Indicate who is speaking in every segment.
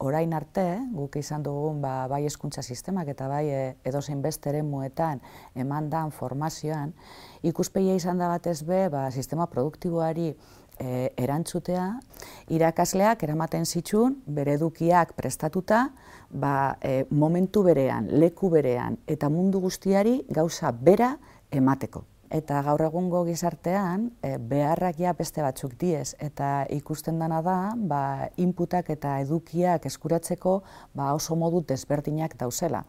Speaker 1: orain arte, guk izan dugun ba, bai eskuntza sistemak eta bai e, edozein beste ere muetan eman dan formazioan, ikuspeia izan da batez be, ba, sistema produktiboari e, erantzutea, irakasleak eramaten zitsun, bere edukiak prestatuta, ba, e, momentu berean, leku berean eta mundu guztiari gauza bera emateko. Eta gaur egungo gizartean, e, beharrak ja beste batzuk diez, eta ikusten dana da, ba, inputak eta edukiak eskuratzeko ba, oso modu desberdinak dauzela.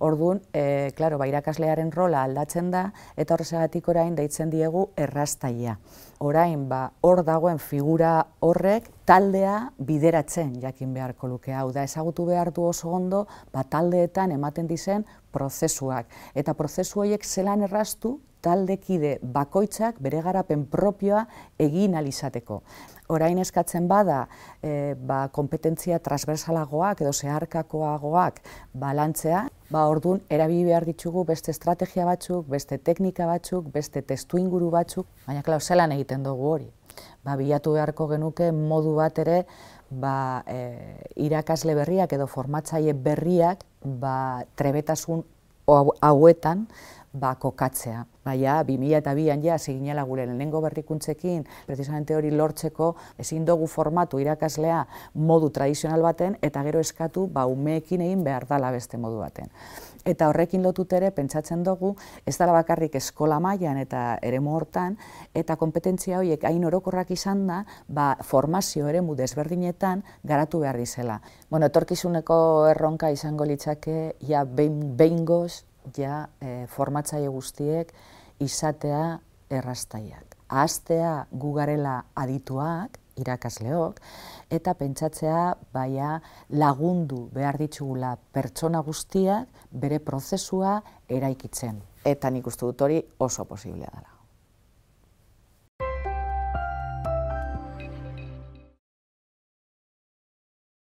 Speaker 1: Orduan, e, klaro, ba, irakaslearen rola aldatzen da, eta horrezagatik orain deitzen diegu errastaia. Orain, ba, hor dagoen figura horrek taldea bideratzen jakin beharko luke hau da ezagutu behar du oso ondo ba, taldeetan ematen dizen prozesuak eta prozesu horiek zelan errastu taldekide bakoitzak bere garapen propioa egin alizateko. Orain eskatzen bada, e, ba, kompetentzia transversalagoak edo zeharkakoagoak balantzea, ba, orduan erabi behar ditugu beste estrategia batzuk, beste teknika batzuk, beste testu inguru batzuk, baina klau, zelan egiten dugu hori. Ba, bilatu beharko genuke modu bat ere, ba, e, irakasle berriak edo formatzaile berriak ba, trebetasun hauetan ba, kokatzea. Baina, 2002an ja, ziginela gure lehenengo berrikuntzekin, precisamente hori lortzeko, ezin dugu formatu irakaslea modu tradizional baten, eta gero eskatu, ba, umeekin egin behar dala beste modu baten. Eta horrekin lotut ere, pentsatzen dugu, ez dara bakarrik eskola mailan eta ere hortan, eta kompetentzia horiek hain orokorrak izan da, ba, formazio ere desberdinetan garatu behar dizela. Bueno, etorkizuneko erronka izango litzake, ja, behin goz, ja e, formatzaile guztiek izatea errastaiak. Ahaztea gugarela adituak, irakasleok, eta pentsatzea baia lagundu behar ditugula pertsona guztiak bere prozesua eraikitzen. Eta nik uste dut hori oso posiblea dela.